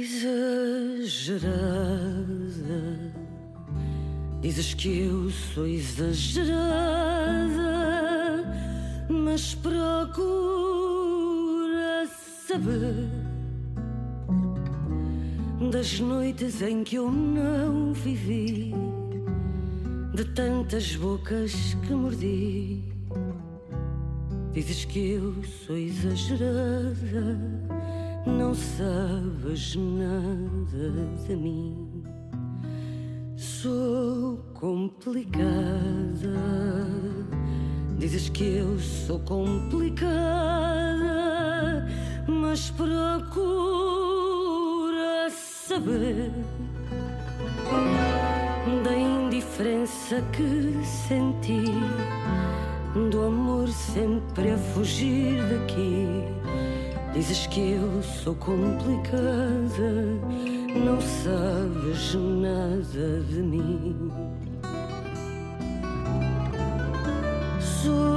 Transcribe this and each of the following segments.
exagerada. Dizes que eu sou exagerada, mas procura saber das noites em que eu não vivi, de tantas bocas que mordi. Dizes que eu sou exagerada, não sabes nada de mim. Sou complicada. Dizes que eu sou complicada, mas procura saber da indiferença que senti, do amor sempre a fugir daqui. Dizes que eu sou complicada não sabes nada de mim. Sou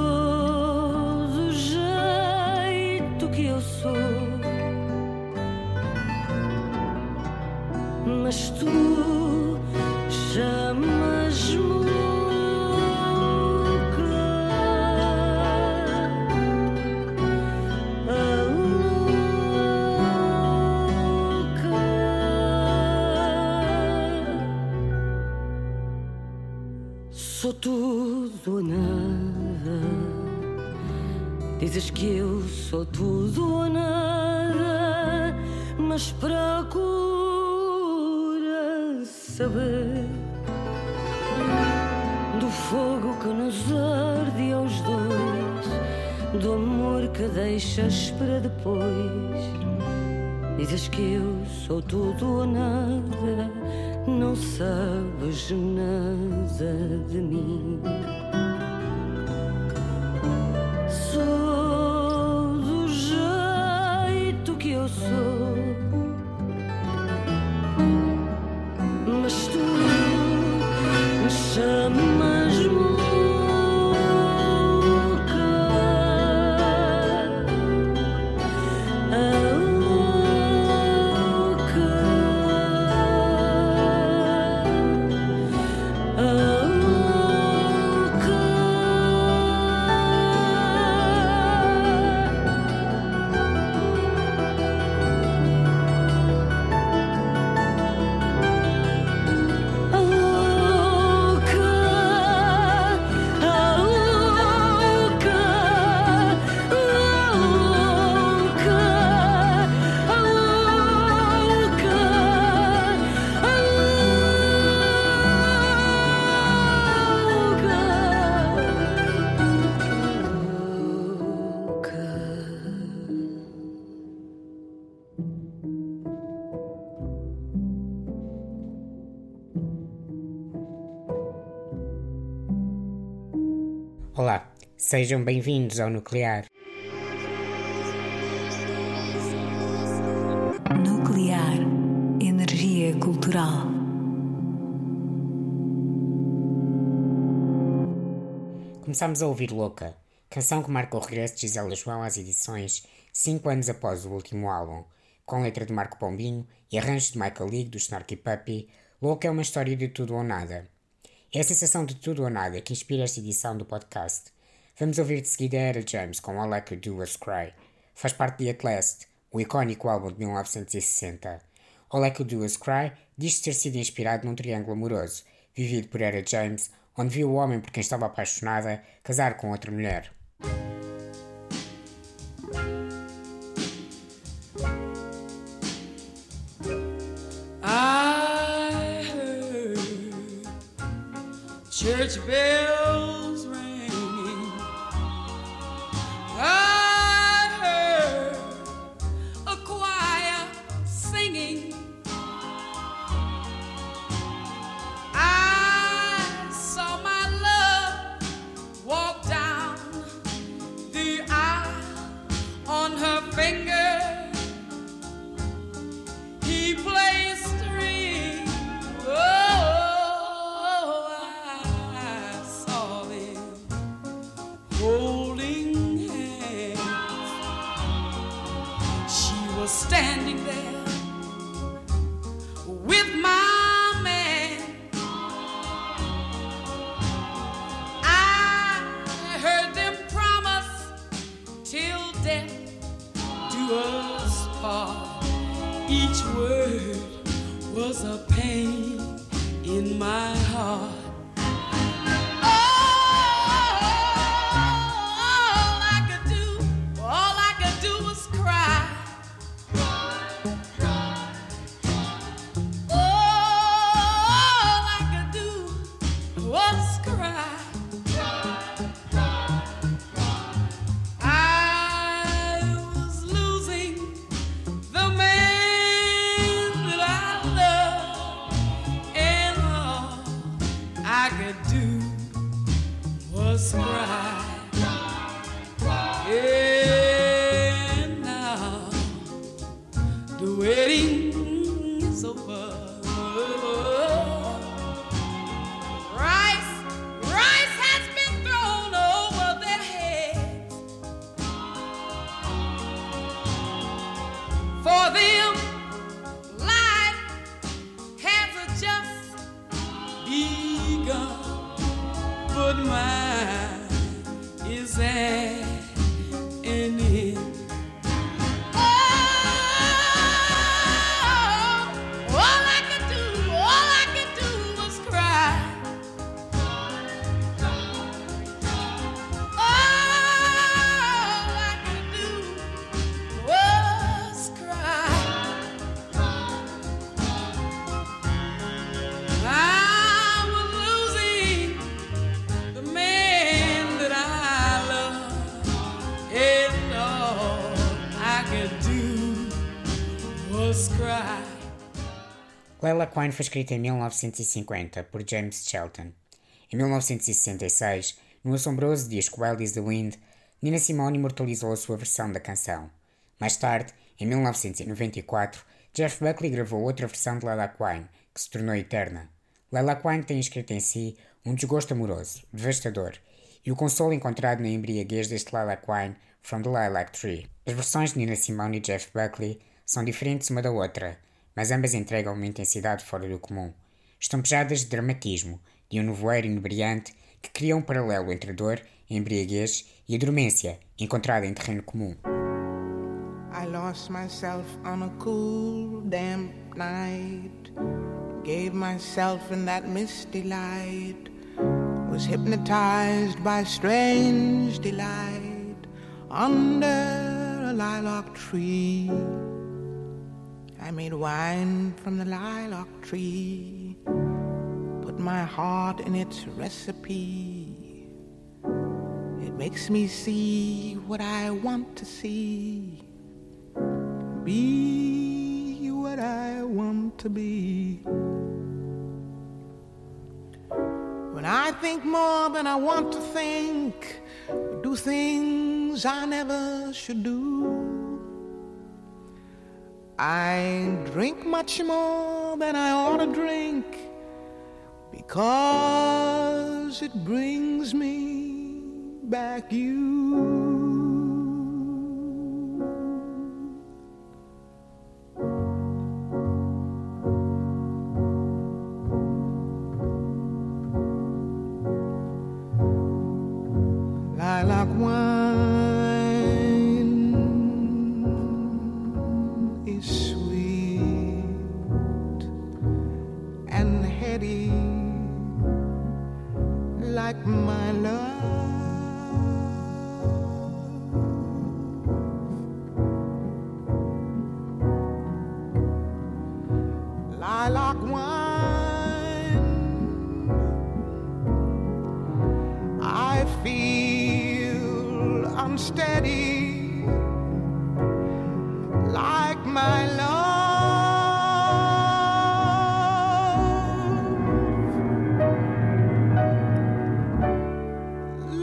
do fogo que nos arde aos dois, do amor que deixas para depois. Dizes que eu sou tudo ou nada não sabes nada de mim. Sejam bem-vindos ao Nuclear. Nuclear Energia Cultural. Começámos a ouvir Louca, canção que marca o regresso de Gisela João às edições 5 anos após o último álbum. Com letra de Marco Pombinho e arranjos de Michael League do Snarky Puppy, Louca é uma história de tudo ou nada. É a sensação de tudo ou nada que inspira esta edição do podcast. Vamos ouvir de seguida Era James com All I Could Do Was Cry. Faz parte de At Last, o icónico álbum de 1960. All I Could Do Was Cry diz ter sido inspirado num triângulo amoroso, vivido por Era James, onde viu o homem por quem estava apaixonada casar com outra mulher. I heard church bells Leila Quine foi escrita em 1950 por James Shelton. Em 1966, no assombroso disco Wild is the Wind, Nina Simone imortalizou a sua versão da canção. Mais tarde, em 1994, Jeff Buckley gravou outra versão de Leila Quine, que se tornou eterna. Leila Quine tem escrito em si um desgosto amoroso, devastador, e o consolo encontrado na embriaguez deste Leila Quine from the Lilac Tree. As versões de Nina Simone e Jeff Buckley são diferentes uma da outra, mas ambas entregam uma intensidade fora do comum. Estão pejadas de dramatismo, de um nevoeiro inebriante que cria um paralelo entre a dor, a embriaguez e a dormência, encontrada em terreno comum. I lost myself on a cool, damp night. Gave myself in that misty light. Was hypnotized by strange delight under a lilac tree. I made wine from the lilac tree. Put my heart in its recipe. It makes me see what I want to see be what I want to be. When I think more than I want to think, do things I never should do. I drink much more than I ought to drink because it brings me back you.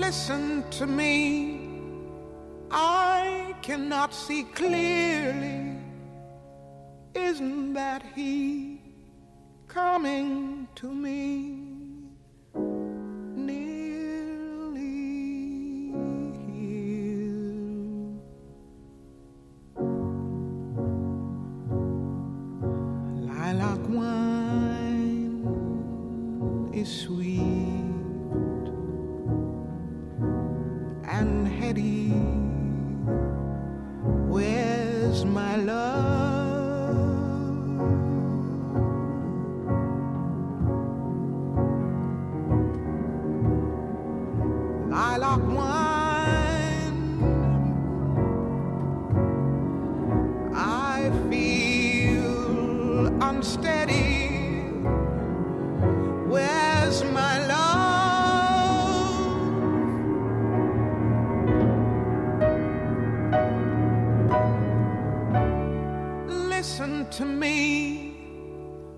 Listen to me, I cannot see clearly. Isn't that he coming to me? To me.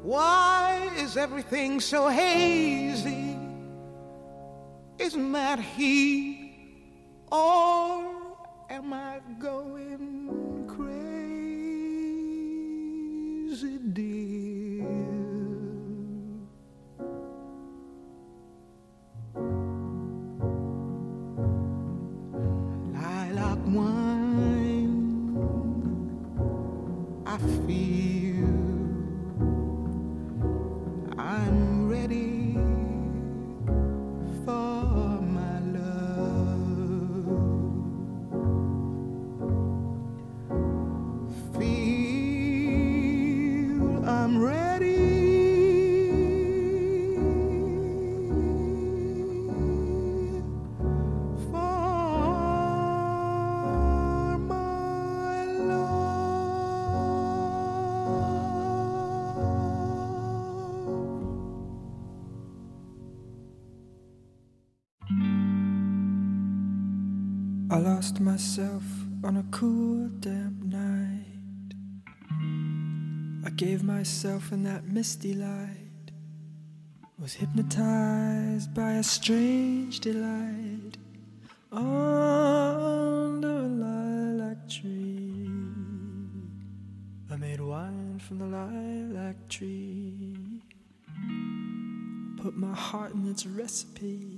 Why is everything so hazy? Isn't that he? Or am I going I lost myself on a cool, damp night. I gave myself in that misty light. Was hypnotized by a strange delight under a lilac tree. I made wine from the lilac tree. Put my heart in its recipe.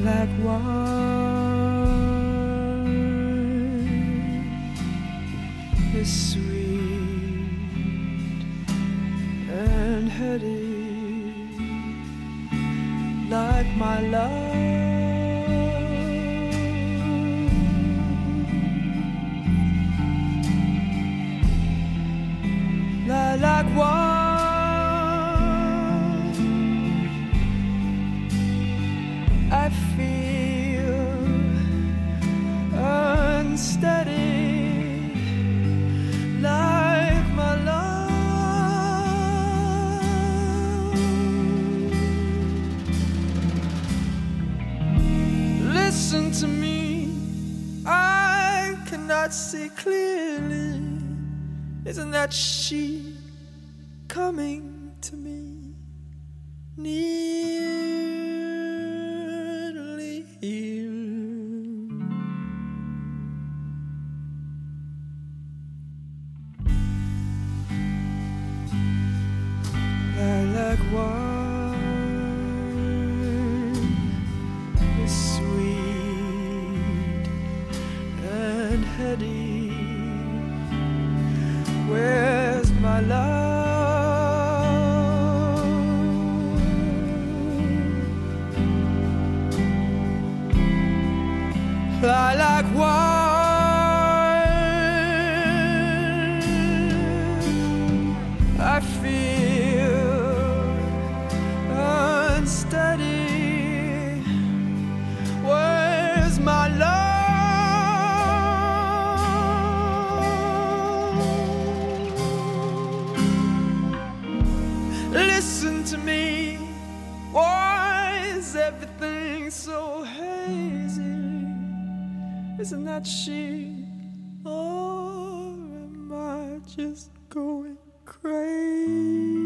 Lilac wine Listen to me, I cannot see clearly. Isn't that she coming to me? Nearly Listen to me. Why is everything so hazy? Isn't that she? Or am I just going crazy,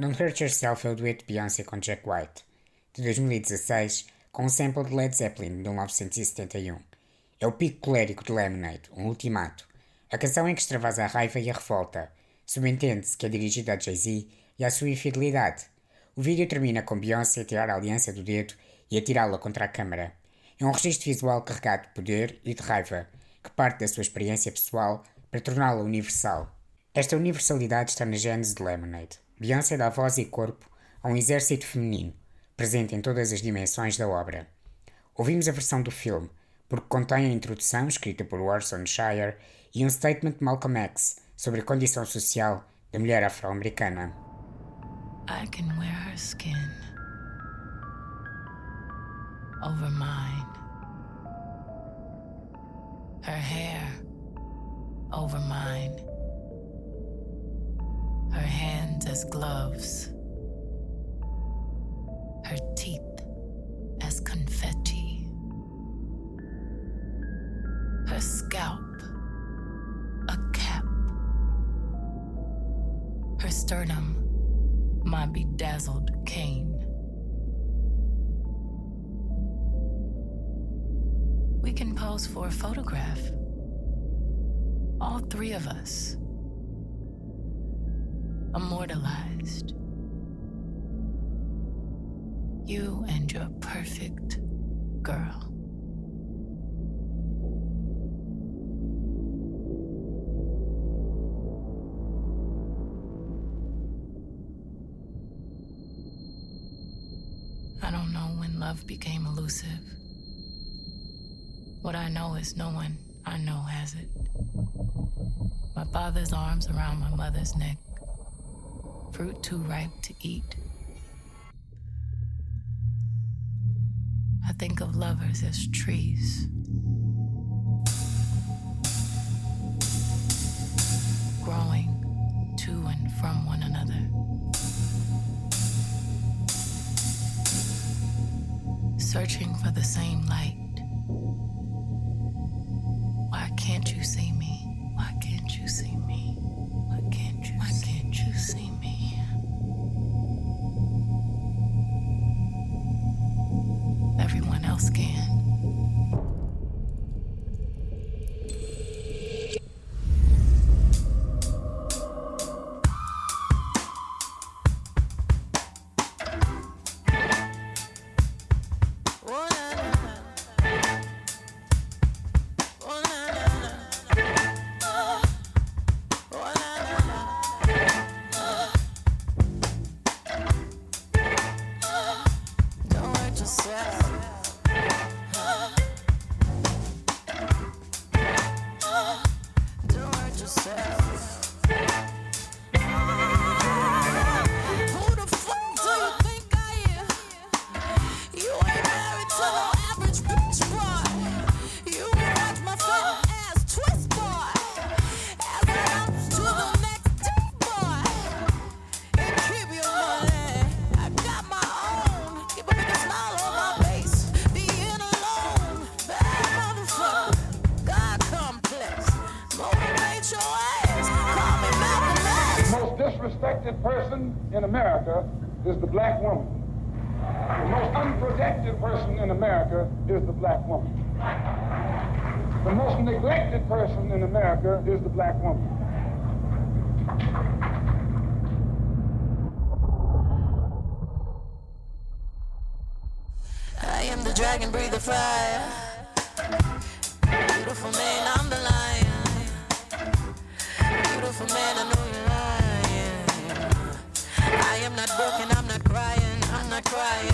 Don't Hurt Yourself é o dueto Beyoncé com Jack White, de 2016, com um sample de Led Zeppelin de 1971. É o pico colérico de Lemonade, um ultimato. A canção em que extravasa a raiva e a revolta. Subentende-se que é dirigida a Jay-Z e à sua infidelidade. O vídeo termina com Beyoncé a tirar a aliança do dedo e a tirá-la contra a câmara. É um registro visual carregado de poder e de raiva, que parte da sua experiência pessoal para torná-la universal. Esta universalidade está na gênese de Lemonade. Beyoncé dá voz e corpo a um exército feminino, presente em todas as dimensões da obra. Ouvimos a versão do filme, porque contém a introdução escrita por Orson Shire e um statement de Malcolm X sobre a condição social da mulher afro-americana. I can wear her skin over mine, her hair over mine, her hands as gloves, her teeth as confetti, her scalp a cap, her sternum my bedazzled cane. We can pose for a photograph. All three of us. Immortalized. You and your perfect girl. I don't know when love became elusive. What I know is no one I know has it. My father's arms around my mother's neck, fruit too ripe to eat. I think of lovers as trees. Growing to and from one another. searching for the same light. The black woman. The most unprotected person in America is the black woman. The most neglected person in America is the black woman. I am the dragon, breathe the fire. Beautiful man, I'm the lion. Beautiful man, I know you're lying. I am not broken, I'm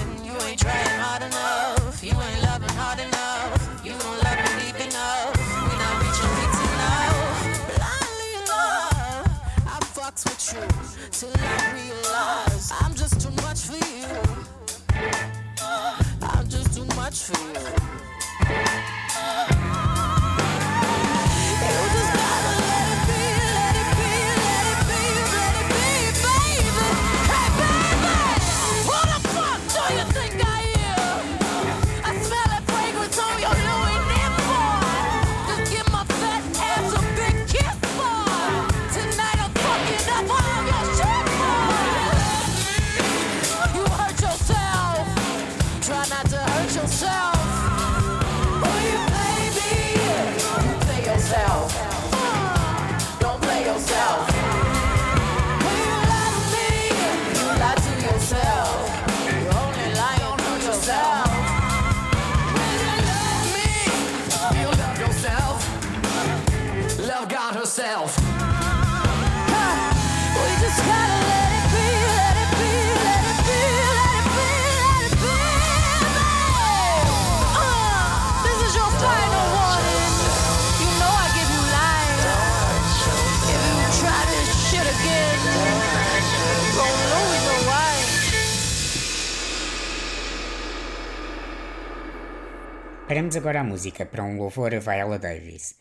Paramos agora a música para um louvor a Viola Davis.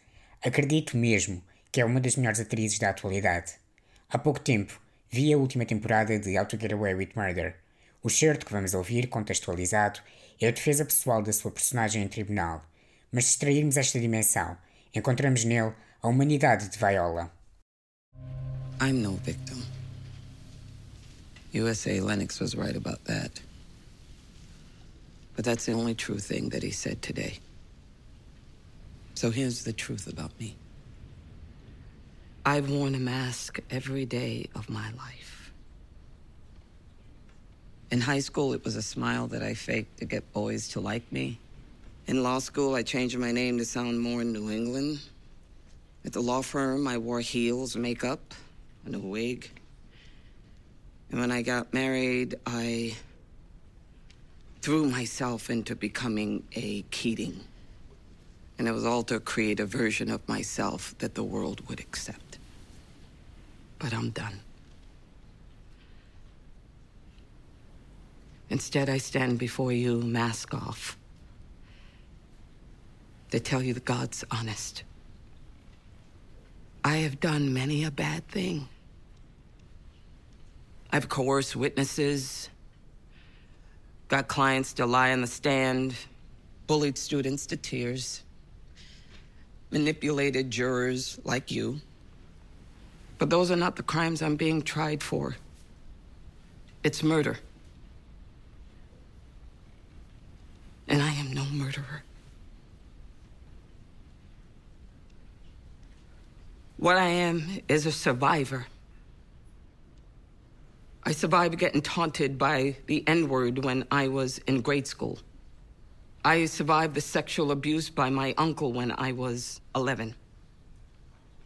Acredito mesmo que é uma das melhores atrizes da atualidade. Há pouco tempo vi a última temporada de How to Get Away with Murder. O certo que vamos ouvir, contextualizado, é a defesa pessoal da sua personagem em tribunal. Mas se extrairmos esta dimensão, encontramos nele a humanidade de Viola. I'm no victim. USA Lennox was right about that. But that's the only true thing that he said today. So here's the truth about me I've worn a mask every day of my life. In high school, it was a smile that I faked to get boys to like me. In law school, I changed my name to sound more New England. At the law firm, I wore heels, makeup, and a wig. And when I got married, I threw myself into becoming a Keating. And it was all to create a version of myself that the world would accept. But I'm done. Instead, I stand before you, mask off, to tell you the God's honest. I have done many a bad thing. I've coerced witnesses, got clients to lie on the stand, bullied students to tears, manipulated jurors like you. But those are not the crimes I'm being tried for. It's murder. And I am no murderer. What I am is a survivor. I survived getting taunted by the N word when I was in grade school. I survived the sexual abuse by my uncle when I was 11.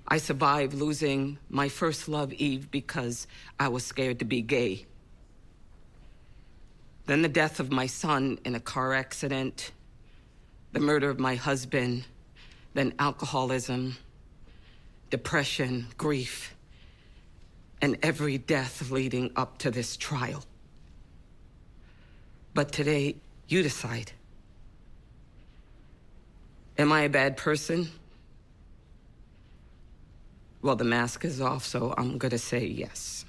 I survived losing my first love, Eve, because I was scared to be gay. Then the death of my son in a car accident, the murder of my husband, then alcoholism, depression, grief, and every death leading up to this trial. But today, you decide. Am I a bad person? Well, the mask is off, so I'm gonna say yes.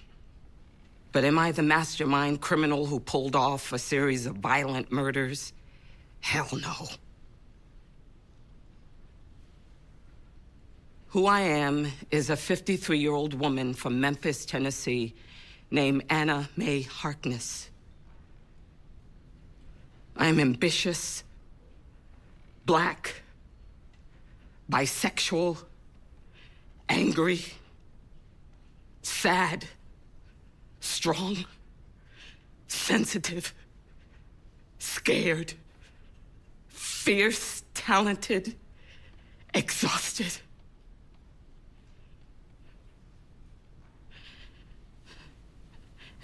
But am I the mastermind criminal who pulled off a series of violent murders? Hell no. Who I am is a 53 year old woman from Memphis, Tennessee, named Anna Mae Harkness. I am ambitious, black, bisexual, angry, sad, strong, sensitive, scared, fierce, talented, exhausted.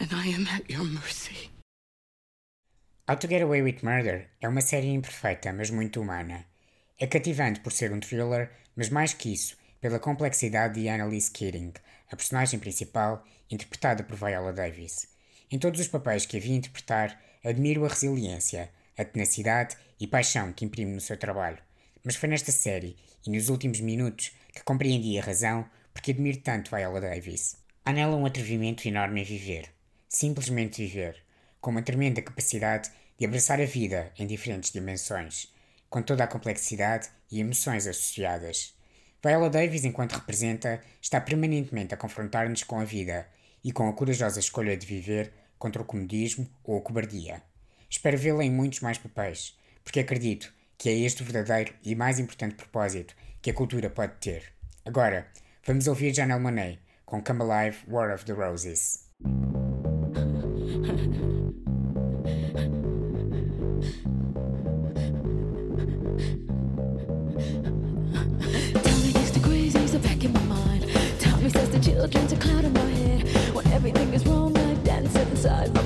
And I am at your mercy. How to Get Away with Murder é uma série imperfeita, mas muito humana. É cativante por ser um thriller, mas mais que isso, pela complexidade de Annalise Keating, a personagem principal, interpretada por Viola Davis. Em todos os papéis que havia interpretar, admiro a resiliência, a tenacidade e paixão que imprime no seu trabalho. Mas foi nesta série, e nos últimos minutos, que compreendi a razão porque admiro tanto Viola Davis. Há nela um atrevimento enorme em viver. Simplesmente viver. Com uma tremenda capacidade de abraçar a vida em diferentes dimensões, com toda a complexidade e emoções associadas. Viola Davis, enquanto representa, está permanentemente a confrontar-nos com a vida e com a corajosa escolha de viver contra o comodismo ou a cobardia. Espero vê-la em muitos mais papéis, porque acredito que é este o verdadeiro e mais importante propósito que a cultura pode ter. Agora, vamos ouvir Janelle Monáe com Come Alive, War of the Roses. Children's a cloud in my head. When everything is wrong, I dance inside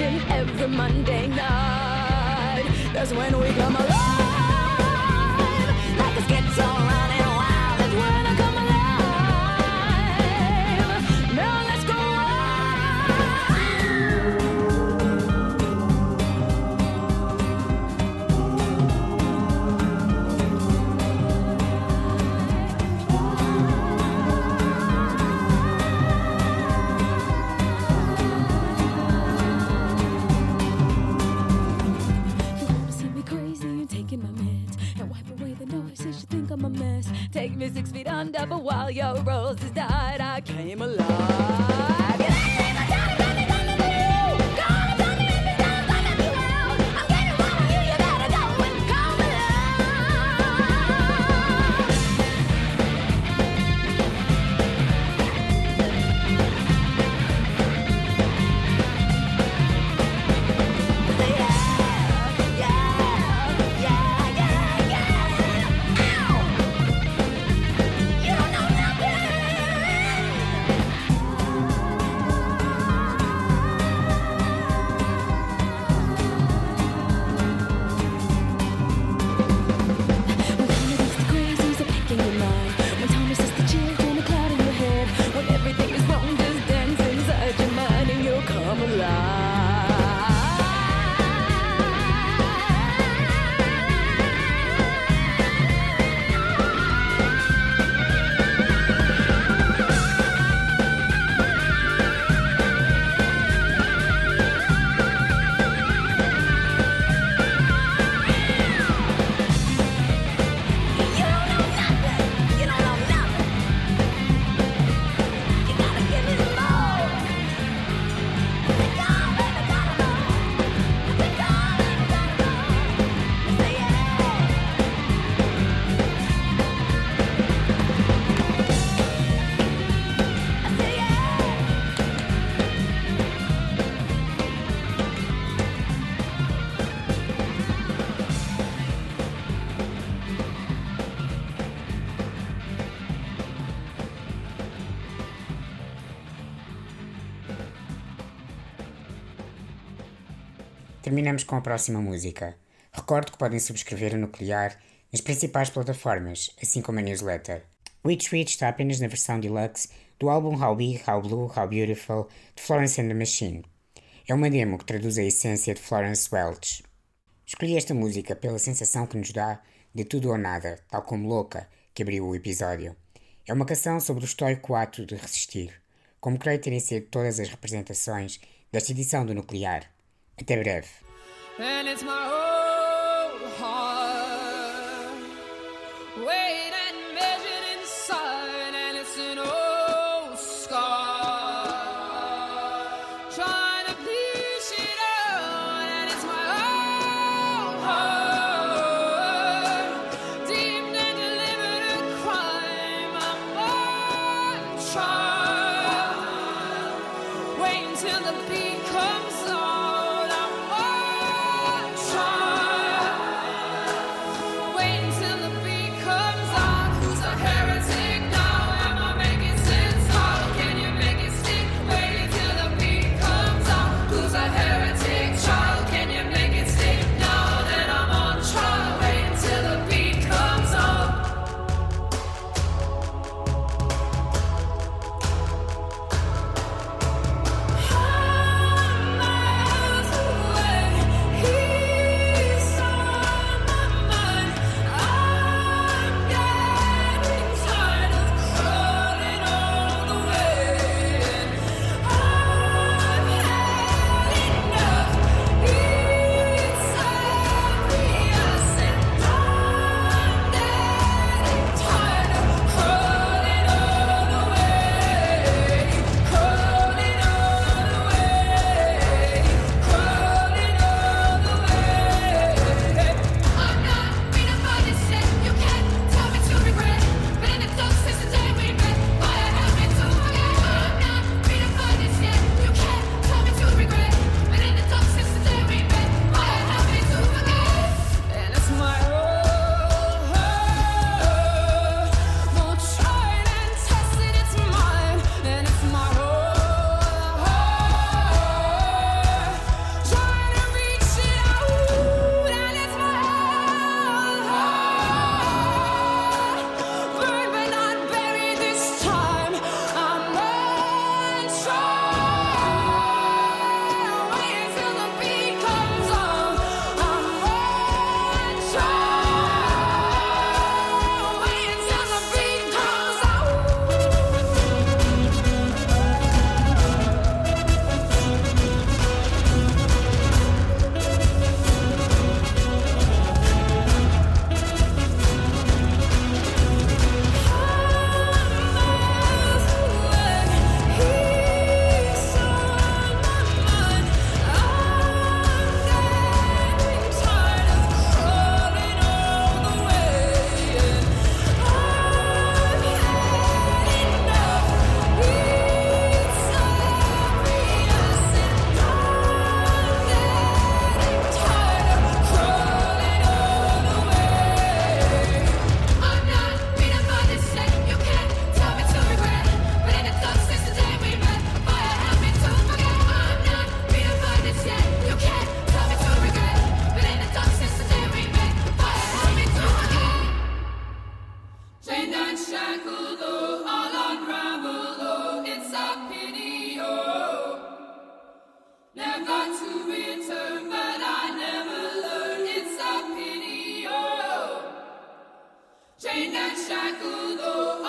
every Monday night. That's when we come alive. While your roses is I Terminamos com a próxima música. Recordo que podem subscrever o Nuclear nas principais plataformas, assim como a newsletter. Witch Witch está apenas na versão deluxe do álbum How Big, How Blue, How Beautiful de Florence and the Machine. É uma demo que traduz a essência de Florence Welch. Escolhi esta música pela sensação que nos dá de tudo ou nada, tal como Louca, que abriu o episódio. É uma canção sobre o estoico ato de resistir, como creio terem sido todas as representações desta edição do Nuclear. Até breve. And it's my old heart. Weighed shackled, oh,